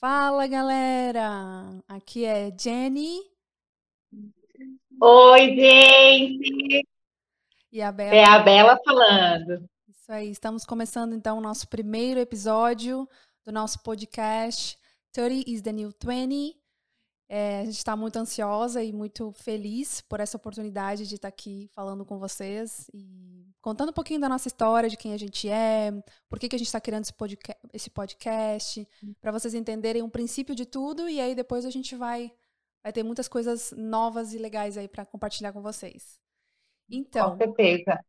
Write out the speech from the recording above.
Fala, galera! Aqui é Jenny. Oi, gente! E a Bela. É a Bela falando. Isso aí, estamos começando então o nosso primeiro episódio do nosso podcast 30 is the New 20. É, a gente está muito ansiosa e muito feliz por essa oportunidade de estar aqui falando com vocês e contando um pouquinho da nossa história, de quem a gente é, por que, que a gente está criando esse podcast, esse podcast para vocês entenderem o princípio de tudo e aí depois a gente vai, vai ter muitas coisas novas e legais aí para compartilhar com vocês. Então, com certeza.